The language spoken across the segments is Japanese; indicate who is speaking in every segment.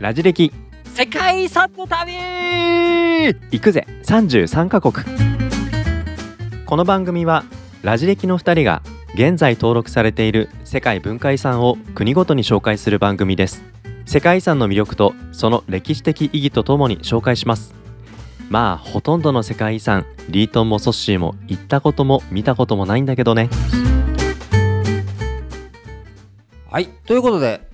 Speaker 1: ラジ歴。
Speaker 2: 世界遺産の旅。
Speaker 1: 行くぜ。33カ国。この番組はラジ歴の2人が現在登録されている世界文化遺産を国ごとに紹介する番組です。世界遺産の魅力とその歴史的意義とともに紹介します。まあほとんどの世界遺産リートンもソッシーも行ったことも見たこともないんだけどね。
Speaker 2: はい。ということで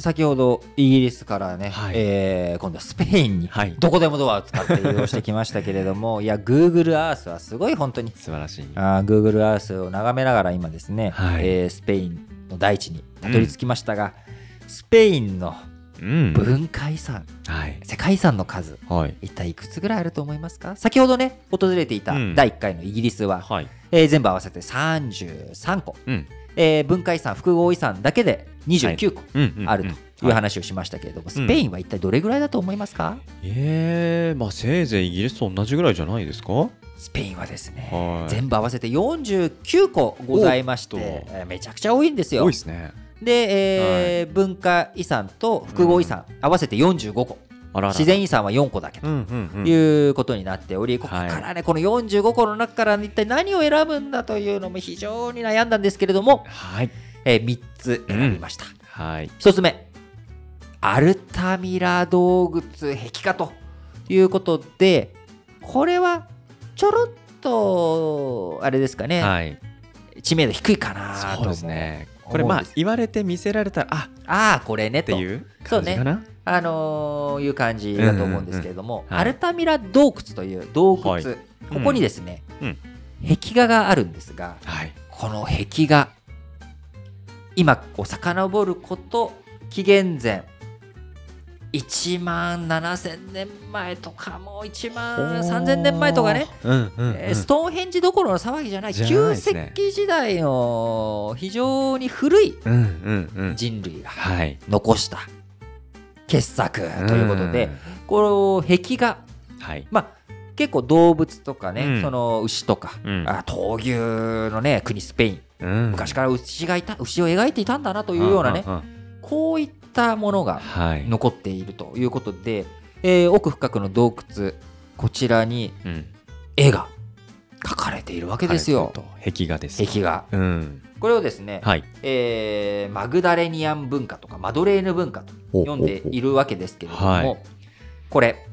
Speaker 2: 先ほどイギリスからね、
Speaker 1: はい。
Speaker 2: えー今度はスペインに、
Speaker 1: はい。
Speaker 2: どこでもドアを使って移動してきましたけれども いや Google Earth はすごい本当に
Speaker 1: 素晴らしい。
Speaker 2: あー Google Earth を眺めながら今ですね、
Speaker 1: はい。
Speaker 2: えースペインの大地にたどり着きましたが、スペインの
Speaker 1: うん。
Speaker 2: 文化遺産、
Speaker 1: はい。
Speaker 2: 世界遺産の数
Speaker 1: はい。
Speaker 2: 一体いくつぐらいあると思いますか？先ほどね訪れていた
Speaker 1: うん。
Speaker 2: 第1回のイギリスは、
Speaker 1: はい。
Speaker 2: えー全部合わせて33個、
Speaker 1: うん
Speaker 2: えー文化遺産複合遺産だけで29個
Speaker 1: うんうん
Speaker 2: あるという話をしましたけれども、スペインは一体どれぐらいだと思いますか、
Speaker 1: えー、まあせいぜいイギリスと同じぐらいじゃないですか？
Speaker 2: スペインはですね、
Speaker 1: はい。
Speaker 2: 全部合わせて49個ございましてめちゃくちゃ多いんですよ。
Speaker 1: 多い。ですね。
Speaker 2: で、えー文化遺産と複合遺産、合わせて45個自然遺産は4個だけと。
Speaker 1: うんうんうん。
Speaker 2: いうことになっており、ここ
Speaker 1: はい。
Speaker 2: からねこの45個の中から一体何を選ぶんだというのも非常に悩んだんですけれども、
Speaker 1: はい。
Speaker 2: え3つ選びました。
Speaker 1: はい。
Speaker 2: 1つ目アルタミラ洞窟壁画ということでこれはちょろっとあれですかね、
Speaker 1: はい。
Speaker 2: 知名度低いかなと
Speaker 1: そう
Speaker 2: 思
Speaker 1: ですね。
Speaker 2: 思
Speaker 1: これまあ言われて見せられたらあ
Speaker 2: ああこれねと。
Speaker 1: いう
Speaker 2: そうね
Speaker 1: 感じかな
Speaker 2: あのーいう感じだと思うんですけれども、アルタミラ洞窟という洞窟、
Speaker 1: はい。
Speaker 2: ここにですね、
Speaker 1: うん。
Speaker 2: 壁画があるんですが
Speaker 1: はい。
Speaker 2: この壁画今こう遡ること紀元前1万7000年前とかもう1万3000年前とかね、
Speaker 1: うんうんうん。
Speaker 2: えーストーンヘンジどころの騒ぎじゃない
Speaker 1: じゃない
Speaker 2: 旧石器時代の非常に古い
Speaker 1: うんうんうん。
Speaker 2: 人類が
Speaker 1: はい。
Speaker 2: 残した傑作ということで、この壁画
Speaker 1: うんはい。
Speaker 2: まあ結構動物とかね、
Speaker 1: うん。
Speaker 2: その牛とか、
Speaker 1: うん。
Speaker 2: あ闘牛のね国スペイン。
Speaker 1: うん。
Speaker 2: 昔から牛がいた牛を描いていたんだなというようなねこういったものが
Speaker 1: はい。
Speaker 2: 残っているということで、えー奥深くの洞窟こちらに
Speaker 1: うん
Speaker 2: 絵が描かれているわけですよ。
Speaker 1: 壁画です
Speaker 2: 壁画。
Speaker 1: うん。
Speaker 2: これをですね、
Speaker 1: はい。
Speaker 2: えーマグダレニアン文化とかマドレーヌ文化と読んでいるわけですけれども、
Speaker 1: はい。
Speaker 2: これ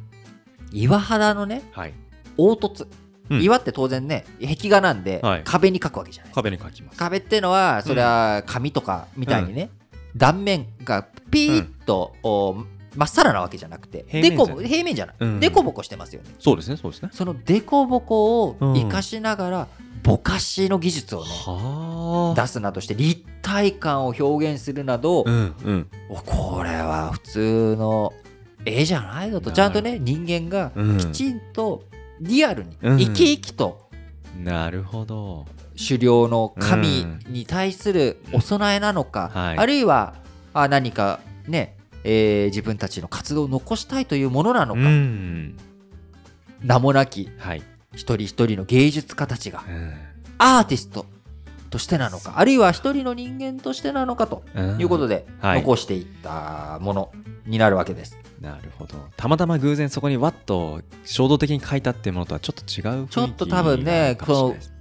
Speaker 2: 岩肌のね
Speaker 1: はい。
Speaker 2: 凹凸、
Speaker 1: うん。
Speaker 2: 岩って当然ね壁画なんで、
Speaker 1: はい。
Speaker 2: 壁に描くわけじゃないですか。
Speaker 1: 壁に描きます。
Speaker 2: 壁っていうのはそれは紙とかみたいにね、断面がピーッと、おまっさらなわけじゃなくて
Speaker 1: 平面じゃない。
Speaker 2: でこ平面じゃない、
Speaker 1: うん。
Speaker 2: でこぼこしてますよね。
Speaker 1: そうですねそうですね。
Speaker 2: そのでこぼこを
Speaker 1: うん。
Speaker 2: 生かしながら、ぼかしの技術をね
Speaker 1: は
Speaker 2: 出すなどして立体感を表現するなど、
Speaker 1: うんうん。
Speaker 2: おこれは普通の絵じゃないぞと。ちゃんとね人間が
Speaker 1: うん。
Speaker 2: きちんとリアルに
Speaker 1: うん。
Speaker 2: 生き生きと
Speaker 1: なるほど。
Speaker 2: 狩猟の神に対するお供えなのか、
Speaker 1: はい。
Speaker 2: あるいはあ何かね、えー自分たちの活動を残したいというものなの
Speaker 1: う
Speaker 2: か、
Speaker 1: ん。
Speaker 2: 名もなき
Speaker 1: はい。
Speaker 2: 一人一人の芸術家たちが
Speaker 1: うん。
Speaker 2: アーティストとしてなのかあるいは一人の人間としてなのかと
Speaker 1: うん。
Speaker 2: いうことで
Speaker 1: はい。
Speaker 2: 残していったものになるわけです。
Speaker 1: なるほど。たまたま偶然そこにわっと衝動的に書いたっていうものとはちょっと違う雰囲気
Speaker 2: ちょっと多分ね
Speaker 1: かもしれないです
Speaker 2: あー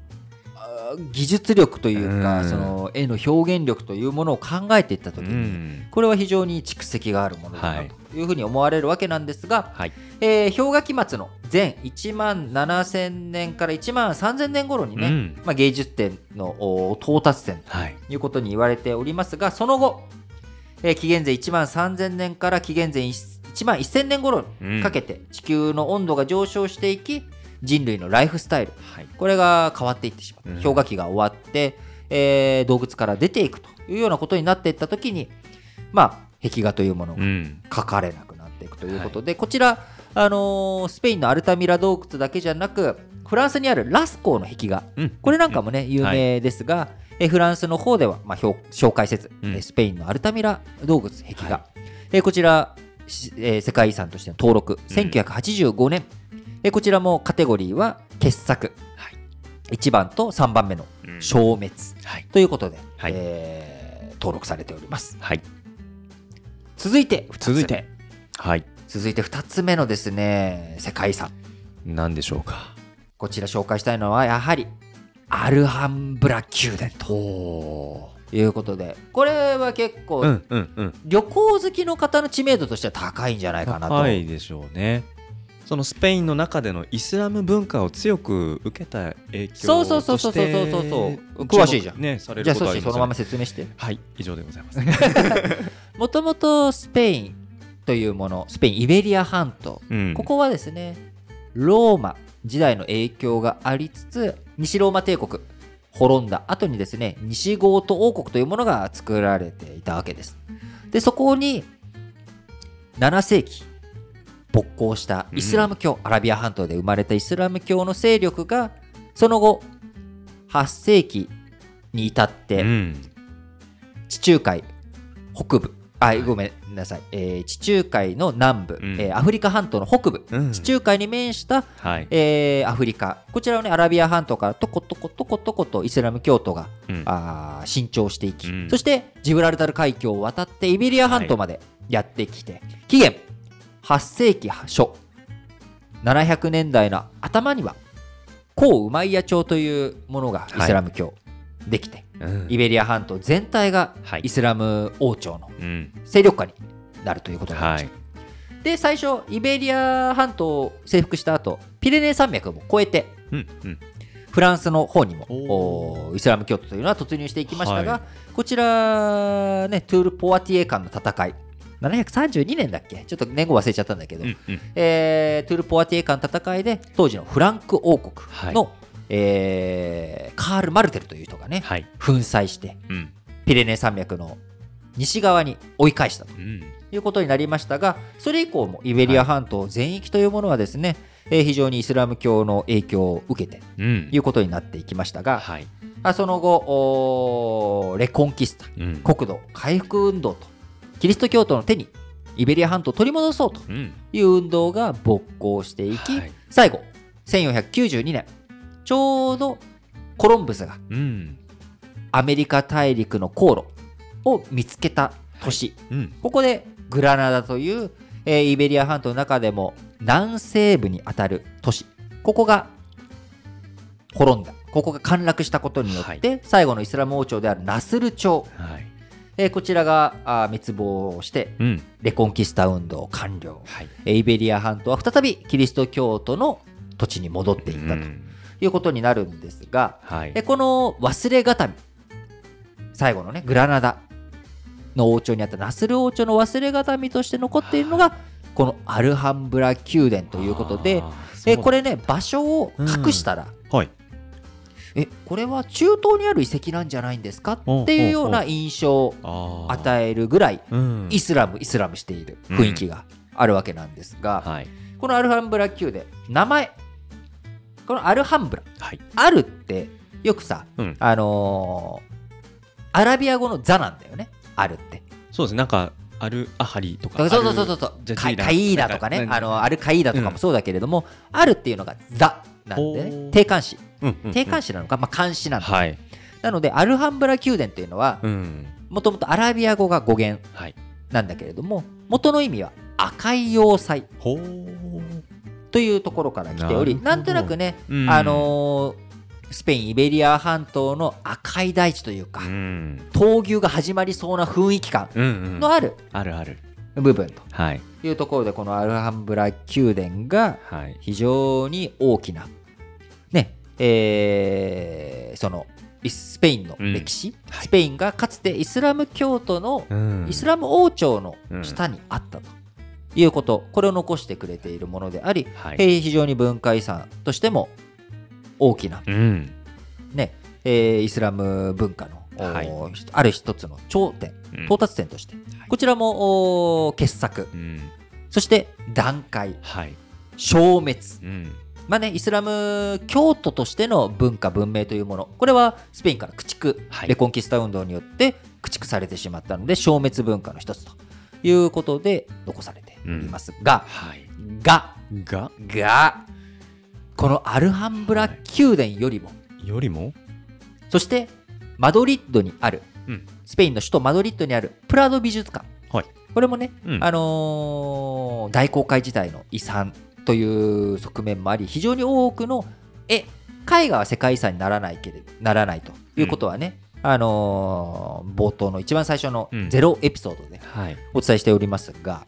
Speaker 2: 技術力というか、
Speaker 1: うん。
Speaker 2: その絵の表現力というものを考えていった時
Speaker 1: う
Speaker 2: に、
Speaker 1: ん。
Speaker 2: これは非常に蓄積があるものだ
Speaker 1: は
Speaker 2: ないとい。うふうに思われるわけなんですが、
Speaker 1: はい。
Speaker 2: えー氷河期末の前1万7000年から1万3000年頃にね、
Speaker 1: うん。
Speaker 2: まあ、芸術点のお到達点
Speaker 1: はい。
Speaker 2: ということに言われておりますがその後、えー紀元前1万3000年から紀元前1万1000年頃にかけて地球の温度が上昇していき人類のライフスタイル。
Speaker 1: はい。
Speaker 2: これが変わっていってしまった、
Speaker 1: うん。
Speaker 2: 氷河期が終わって、えー洞窟から出ていくというようなことになっていった時にまあ壁画というものが
Speaker 1: うん。
Speaker 2: 描かれなくなっていくということで、こちら、あのースペインのアルタミラ洞窟だけじゃなくフランスにあるラスコーの壁画。
Speaker 1: うん。
Speaker 2: これなんかもね有名ですが、えフランスの方では、まあ、表紹介せず、
Speaker 1: う
Speaker 2: スペインのアルタミラ洞窟壁画、
Speaker 1: は
Speaker 2: えこちら、しえー世界遺産としての登録。1985年、えこちらもカテゴリーは傑作、
Speaker 1: はい。
Speaker 2: 1番と3番目の
Speaker 1: うん。
Speaker 2: 消滅。
Speaker 1: はい。
Speaker 2: ということで、
Speaker 1: はい。
Speaker 2: えー登録されております。
Speaker 1: はい。
Speaker 2: 続いて2つ目。
Speaker 1: 続いて。はい。
Speaker 2: 続いて2つ目のですね世界遺産。
Speaker 1: 何でしょうか？
Speaker 2: こちら紹介したいのはやはりアルハンブラ宮殿と
Speaker 1: お
Speaker 2: いうことでこれは結構、
Speaker 1: うんうんうん。
Speaker 2: 旅行好きの方の知名度としては高いんじゃないかなと、
Speaker 1: 高いでしょうねそのスペインの中でのイスラム文化を強く受けた影響
Speaker 2: そうそうそうそうそうそうそう詳しいじゃん。
Speaker 1: ねされ
Speaker 2: じゃあそのまま説明して。
Speaker 1: はい以上でございます。
Speaker 2: もともとスペインというものスペインイベリア半島。
Speaker 1: うん。
Speaker 2: ここはですねローマ時代の影響がありつつ西ローマ帝国滅んだ後にですね西ゴート王国というものが作られていたわけです。でそこに7世紀勃興したイスラム教、アラビア半島で生まれたイスラム教の勢力がその後8世紀に至って、
Speaker 1: うん。
Speaker 2: 地中海北部。あごめんなさい、えー地中海の南部、
Speaker 1: うん。
Speaker 2: えーアフリカ半島の北部、
Speaker 1: うん。
Speaker 2: 地中海に面した、
Speaker 1: はい。
Speaker 2: えーアフリカ。こちらをねアラビア半島からとことことことことイスラム教徒が、
Speaker 1: うん
Speaker 2: あー伸長していき、
Speaker 1: うん
Speaker 2: そしてジブラルタル海峡を渡ってイベリア半島までやってきて、紀元8世紀初。700年代の頭には古ウマイヤ朝というものがイスラム教、できて
Speaker 1: うん。
Speaker 2: イベリア半島全体が
Speaker 1: はい。
Speaker 2: イスラム王朝の
Speaker 1: うん。
Speaker 2: 勢力下になるということになりました。
Speaker 1: はい。
Speaker 2: で最初イベリア半島を征服した後ピレネー山脈も越えて
Speaker 1: うんうん。
Speaker 2: フランスの方にもイスラム教徒というのは突入していきましたが、
Speaker 1: はい。
Speaker 2: こちらねトゥール・ポワティエ間の戦い732年だっけ？ちょっと年号忘れちゃったんだけど、
Speaker 1: うんうん。
Speaker 2: えートゥール・ポワティエ間の戦いで当時のフランク王国の、
Speaker 1: は
Speaker 2: えーカール・マルテルという人がね
Speaker 1: はい。
Speaker 2: 粉砕して
Speaker 1: うん。
Speaker 2: ピレネー山脈の西側に追い返したと。
Speaker 1: うん。
Speaker 2: いうことになりましたがそれ以降もイベリア半島全域というものはですね、えー非常にイスラム教の影響を受けて
Speaker 1: うん。
Speaker 2: いうことになっていきましたが、
Speaker 1: はい。
Speaker 2: あその後レコンキスタ
Speaker 1: うん。
Speaker 2: 国土回復運動とキリスト教徒の手にイベリア半島を取り戻そうと
Speaker 1: うん。
Speaker 2: いう運動が勃興していき、
Speaker 1: はい。
Speaker 2: 最後1492年ちょうどコロンブスが
Speaker 1: うん。
Speaker 2: アメリカ大陸の航路を見つけた年、
Speaker 1: うん。
Speaker 2: ここでグラナダという、えーイベリア半島の中でも南西部にあたる都市。ここが滅んだ。ここが陥落したことによって、最後のイスラム王朝であるナスル朝、
Speaker 1: はい
Speaker 2: えーこちらがあー滅亡して
Speaker 1: うん。
Speaker 2: レコンキスタ運動完了、
Speaker 1: はい。
Speaker 2: えーイベリア半島は再びキリスト教徒の土地に戻っていったと
Speaker 1: うん。
Speaker 2: いうことになるんですが、
Speaker 1: はい。
Speaker 2: えこの忘れがたみ最後のねグラナダの王朝にあったナスル王朝の忘れがたみとして残っているのがこのアルハンブラ宮殿ということでえこ
Speaker 1: れ
Speaker 2: れね場所を隠したら、
Speaker 1: はい
Speaker 2: えこれは中東にある遺跡なんじゃないんですか？っていうような印象を与えるぐらい
Speaker 1: うん。
Speaker 2: イスラムイスラムしている雰囲気があるわけなんですが、
Speaker 1: はい。
Speaker 2: このアルハンブラ宮殿名前。このアルハンブラ
Speaker 1: はい。
Speaker 2: あるってよくさ、
Speaker 1: うん。
Speaker 2: あのーアラビア語のザなんだよね。あるって。
Speaker 1: そうです。ねなんかアルアハリとか
Speaker 2: そうそうそうそう。カイカイーダとかね。あのアルカイーダとかもそうだけれども、あるっていうのがザなんで
Speaker 1: お
Speaker 2: ね。
Speaker 1: ー。
Speaker 2: 定冠詞。
Speaker 1: うんうんうん
Speaker 2: 定冠詞なのか、まあ、漢詞なんだ、
Speaker 1: はい。
Speaker 2: なのでアルハンブラ宮殿っていうのは
Speaker 1: うん
Speaker 2: もともとアラビア語が語源
Speaker 1: はい。
Speaker 2: なんだけれども元の意味は赤い要塞というところから来ており
Speaker 1: な
Speaker 2: んとなくね、
Speaker 1: うん。
Speaker 2: あのースペインイベリア半島の赤い大地というか、
Speaker 1: うん。
Speaker 2: 闘牛が始まりそうな雰囲気感
Speaker 1: うんうん。
Speaker 2: のある
Speaker 1: あるある。
Speaker 2: 部分と
Speaker 1: はい。
Speaker 2: いうところでこのアルハンブラ宮殿が
Speaker 1: はい。
Speaker 2: 非常に大きなねえーそのイスペインの歴史、
Speaker 1: はい。
Speaker 2: スペインがかつてイスラム教徒の
Speaker 1: うん。
Speaker 2: イスラム王朝の下にあったと。いうこと、これを残してくれているものであり、
Speaker 1: はい。
Speaker 2: えー非常に文化遺産としても大きな、
Speaker 1: うん。
Speaker 2: ねえーイスラム文化の、お
Speaker 1: はい。
Speaker 2: ある一つの頂点
Speaker 1: うん。
Speaker 2: 到達点として、こちらもお傑作。
Speaker 1: うん。
Speaker 2: そして段階。
Speaker 1: はい。
Speaker 2: 消滅。
Speaker 1: うん
Speaker 2: まあね、イスラム教徒としての文化文明というもの。これはスペインから駆逐、
Speaker 1: はい。
Speaker 2: レコンキスタ運動によって駆逐されてしまったので消滅文化の一つということで残されておりますが、
Speaker 1: はい。
Speaker 2: が
Speaker 1: が？
Speaker 2: がこのアルハンブラ宮殿よりも、
Speaker 1: よりも？
Speaker 2: そしてマドリッドにある
Speaker 1: うん。
Speaker 2: スペインの首都マドリッドにあるプラド美術館。
Speaker 1: はい。
Speaker 2: これもね、
Speaker 1: うん。
Speaker 2: あのー大航海時代の遺産という側面もあり非常に多くの絵絵画は世界遺産にならないけれならないということはね、あのー冒頭の一番最初の
Speaker 1: うん。
Speaker 2: ゼロエピソードで
Speaker 1: はい。
Speaker 2: お伝えしておりますが、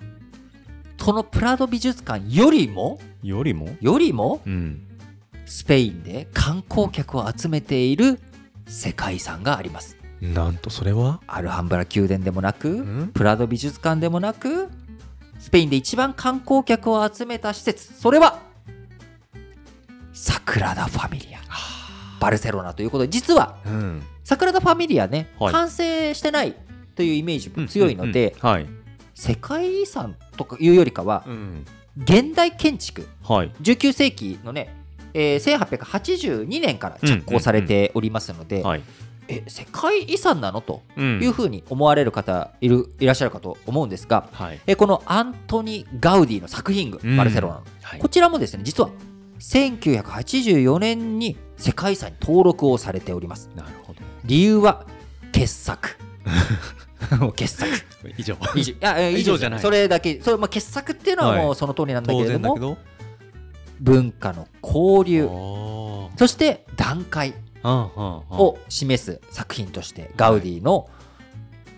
Speaker 2: そのプラド美術館よりも
Speaker 1: よりも？
Speaker 2: よりも
Speaker 1: うん。
Speaker 2: スペインで観光客を集めている世界遺産があります。
Speaker 1: なんとそれは？
Speaker 2: アルハンブラ宮殿でもなく、
Speaker 1: ん。
Speaker 2: プラド美術館でもなくスペインで一番観光客を集めた施設。それはサクラダ・ファミリア。バルセロナということで実は
Speaker 1: うん。
Speaker 2: サクラダ・ファミリアね、
Speaker 1: はい。
Speaker 2: 完成してないというイメージも強いので、
Speaker 1: うんうん。うんはい。
Speaker 2: 世界遺産とかいうよりかは
Speaker 1: うん
Speaker 2: 現代建築。
Speaker 1: はい。
Speaker 2: 19世紀のね、えー1882年から着工されておりますので、
Speaker 1: はい
Speaker 2: え世界遺産なの？と
Speaker 1: うん。
Speaker 2: いうふうに思われる方いるいらっしゃるかと思うんですが、
Speaker 1: はい。
Speaker 2: えこのアントニ・ガウディの作品群、
Speaker 1: うん。
Speaker 2: バルセロナ。の、
Speaker 1: はい。
Speaker 2: こちらもですね実は1984年に世界遺産に登録をされております。
Speaker 1: なるほど。
Speaker 2: 理由は傑作。傑作。
Speaker 1: 以上。
Speaker 2: 以上。いやえ
Speaker 1: 以上じゃない。
Speaker 2: それだけそれ、まあ、傑作っていうのはも
Speaker 1: は
Speaker 2: うその通りなんだけ
Speaker 1: 当
Speaker 2: れども、
Speaker 1: 然だけど？
Speaker 2: 文化の交流。そして段階を示す作品としてガウディの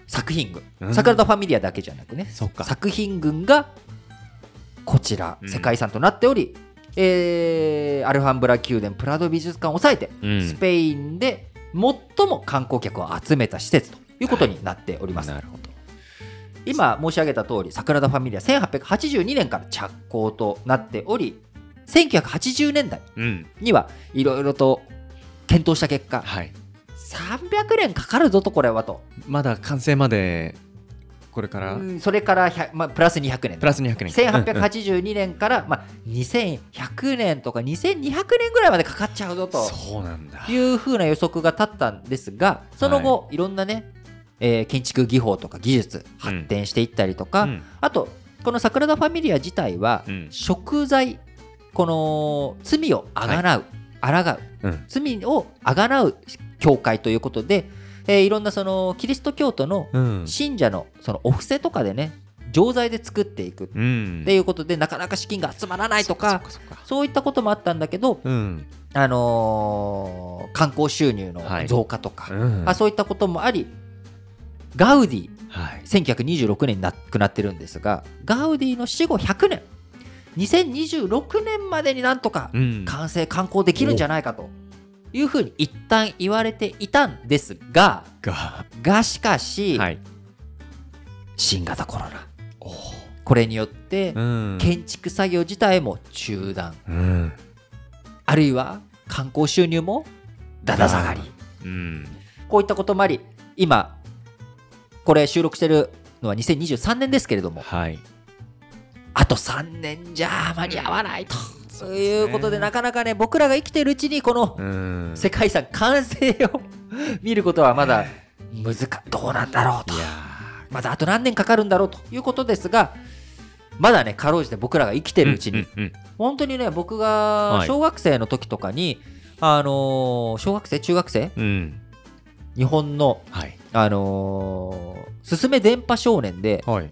Speaker 2: 作品群、
Speaker 1: うん。
Speaker 2: サクラダ・ファミリアだけじゃなくね作品群がこちら
Speaker 1: うん。
Speaker 2: 世界遺産となっており、えーアルハンブラ宮殿プラド美術館を抑えて、
Speaker 1: うん。
Speaker 2: スペインで最も観光客を集めた施設ということになっております、
Speaker 1: なるほど。
Speaker 2: 今申し上げた通りサクラダ・ファミリア1882年から着工となっており1980年代
Speaker 1: うん。
Speaker 2: にはいろいろと検討した結果。
Speaker 1: はい。
Speaker 2: 300年かかるぞとこれはと、
Speaker 1: まだ完成までこれから。
Speaker 2: うん。それから100、まあ、プラス200年
Speaker 1: プラス200年
Speaker 2: 1882年から、まあ、2100年とか2200年ぐらいまでかかっちゃうぞと。
Speaker 1: そうなんだ。
Speaker 2: いうふうな予測が立ったんですがその後、い、ろんなね、えー建築技法とか技術発展していったりとか、
Speaker 1: うん。
Speaker 2: あとこのサクラダ・ファミリア自体は、
Speaker 1: うん。
Speaker 2: 食材この罪をあがなう、あらがう
Speaker 1: うん。
Speaker 2: 罪をあがなう教会ということで、えーいろんなそのキリスト教徒の
Speaker 1: うん。
Speaker 2: 信者のそのお布施とかでね錠剤で作っていく
Speaker 1: うん。
Speaker 2: っていうことでなかなか資金が集まらないとか
Speaker 1: そ
Speaker 2: ういったこともあったんだけど、
Speaker 1: うん。
Speaker 2: あのー観光収入の
Speaker 1: はい。
Speaker 2: 増加とか、
Speaker 1: うん。
Speaker 2: あそういったこともありガウディ
Speaker 1: はい。
Speaker 2: 1926年に亡くなってるんですがガウディの死後100年2026年までになんとか
Speaker 1: うん。
Speaker 2: 完成観光できるんじゃないかと。いうふうに一旦言われていたんですが
Speaker 1: が。
Speaker 2: がしかし、
Speaker 1: はい。
Speaker 2: 新型コロナ。これによって
Speaker 1: うん。
Speaker 2: 建築作業自体も中断。
Speaker 1: うん。
Speaker 2: あるいは観光収入もだだ下がり。
Speaker 1: うん。
Speaker 2: こういったこともあり今これ収録してるのは2023年ですけれども
Speaker 1: はい
Speaker 2: あと3年じゃ間に合わないと。ということでなかなかね僕らが生きてるうちにこの
Speaker 1: うん。
Speaker 2: 世界遺産完成を見ることはまだ難どうなんだろうと。まだあと何年かかるんだろうということですがまだねかろうじて僕らが生きて
Speaker 1: ー
Speaker 2: るうちに、
Speaker 1: うんうん
Speaker 2: 本当にね僕
Speaker 1: はい。
Speaker 2: が小学生の時とかに、あのー小学生中学生？
Speaker 1: うんうん。
Speaker 2: 日本の、
Speaker 1: はい。
Speaker 2: あのー、すすめ電波少年で
Speaker 1: はい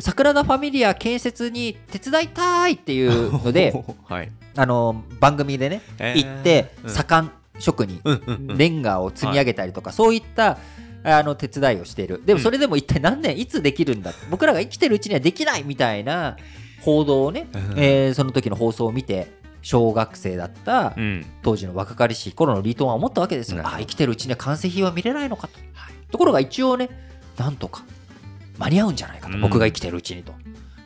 Speaker 2: 桜田ファミリア建設に手伝いたいっていうので、
Speaker 1: はい。
Speaker 2: あのー番組でね
Speaker 1: えー
Speaker 2: 行って
Speaker 1: うん。
Speaker 2: 左官職人、
Speaker 1: うんうんうん。
Speaker 2: レンガを積み上げたりとか、そういったあの手伝いをしている。でも
Speaker 1: うん。
Speaker 2: それでも一体何年いつできるんだ？僕らが生きてるうちにはできないみたいな報道をね、
Speaker 1: うん。
Speaker 2: えーその時の放送を見て小学生だった
Speaker 1: うん。
Speaker 2: 当時の若かりしい頃のリートンは思ったわけですよ。
Speaker 1: なるほど。
Speaker 2: あ生きてるうちには完成品は見れないのかと、ところが一応ねなんとか間に合うんじゃないかと、
Speaker 1: うん。
Speaker 2: 僕が生きてるうちにと。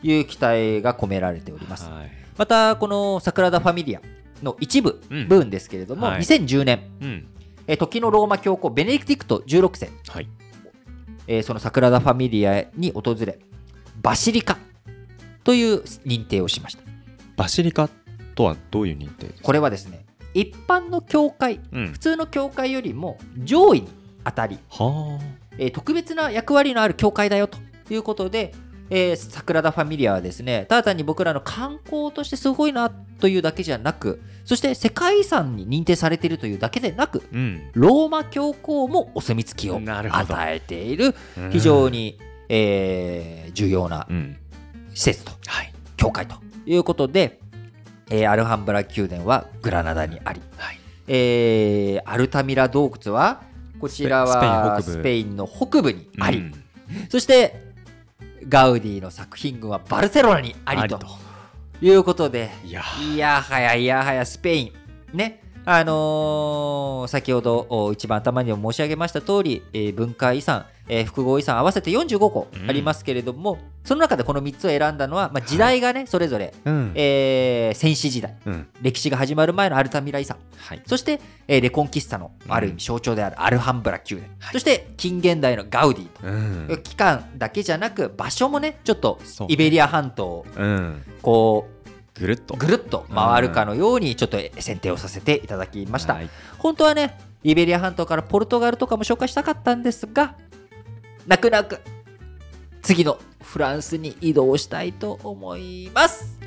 Speaker 2: いう期待が込められております、
Speaker 1: はい。
Speaker 2: またこの桜田ファミリアの一部
Speaker 1: うん。
Speaker 2: 分ですけれども、
Speaker 1: はい。
Speaker 2: 2010年。
Speaker 1: うん。
Speaker 2: えー時のローマ教皇ベネディクト16世、
Speaker 1: はい。
Speaker 2: えーその桜田ファミリアに訪れバシリカという認定をしました。
Speaker 1: バシリカとはどういう認定
Speaker 2: これはですね一般の教会
Speaker 1: うん。
Speaker 2: 普通の教会よりも上位に当たり、
Speaker 1: は
Speaker 2: えー特別な役割のある教会だよということで、えー、桜田ファミリアはですねただ単に僕らの観光としてすごいなというだけじゃなくそして世界遺産に認定されているというだけでなく
Speaker 1: あうん。
Speaker 2: ローマ教皇もお墨付きを与えている
Speaker 1: うん
Speaker 2: 非常に、ええー重要な
Speaker 1: うん。
Speaker 2: 施設と
Speaker 1: はい。
Speaker 2: 教会ということで、えーアルハンブラ宮殿はグラナダにあり、
Speaker 1: はい。
Speaker 2: えーアルタミラ洞窟はこちらは
Speaker 1: スペイン
Speaker 2: の北部にあり、
Speaker 1: うん。
Speaker 2: そしてガウディの作品群はバルセロナにありということで
Speaker 1: いや
Speaker 2: いやはやいやはやスペインねあのー先ほどお一番頭にも申し上げました通り、えー文化遺産、えー複合遺産合わせて45個ありますけれども、その中でこの3つを選んだのは、まあ、時代がね、それぞれ、
Speaker 1: うん。
Speaker 2: えー戦死時代
Speaker 1: うん。
Speaker 2: 歴史が始まる前のアルタミラ遺産
Speaker 1: はい。
Speaker 2: そして、えーレコンキスタのある意
Speaker 1: うん
Speaker 2: 味象徴であるアルハンブラ宮殿、
Speaker 1: はい。
Speaker 2: そして近現代のガウディと、
Speaker 1: うん。
Speaker 2: 期間だけじゃなく場所もねちょっとイベリア半島を
Speaker 1: うん。
Speaker 2: こ
Speaker 1: ぐるっと。
Speaker 2: うぐるっと回るかのようにちょっと選定をさせていただきました、
Speaker 1: はい。
Speaker 2: 本当はねイベリア半島からポルトガルとかも紹介したかったんですが泣く泣く次のフランスに移動したいと思います